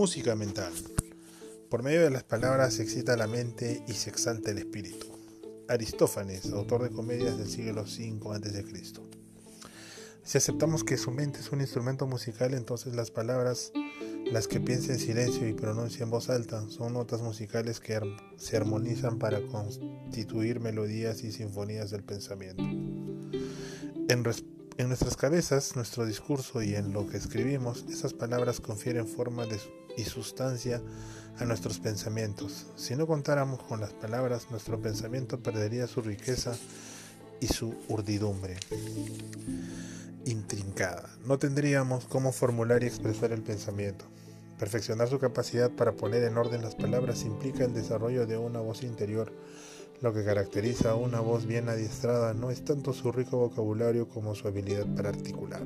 Música mental. Por medio de las palabras se excita la mente y se exalta el espíritu. Aristófanes, autor de comedias del siglo V a.C. Si aceptamos que su mente es un instrumento musical, entonces las palabras, las que piensa en silencio y pronuncia en voz alta, son notas musicales que se armonizan para constituir melodías y sinfonías del pensamiento. En, en nuestras cabezas, nuestro discurso y en lo que escribimos, esas palabras confieren forma y sustancia a nuestros pensamientos. Si no contáramos con las palabras, nuestro pensamiento perdería su riqueza y su urdidumbre intrincada. No tendríamos cómo formular y expresar el pensamiento. Perfeccionar su capacidad para poner en orden las palabras implica el desarrollo de una voz interior lo que caracteriza a una voz bien adiestrada no es tanto su rico vocabulario como su habilidad para articular.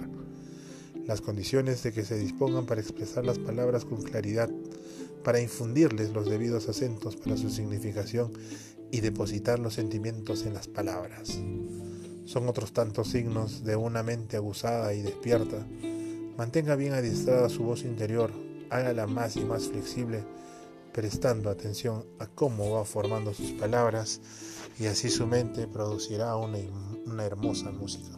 Las condiciones de que se dispongan para expresar las palabras con claridad, para infundirles los debidos acentos para su significación y depositar los sentimientos en las palabras. Son otros tantos signos de una mente aguzada y despierta. Mantenga bien adiestrada su voz interior, hágala más y más flexible prestando atención a cómo va formando sus palabras y así su mente producirá una, una hermosa música.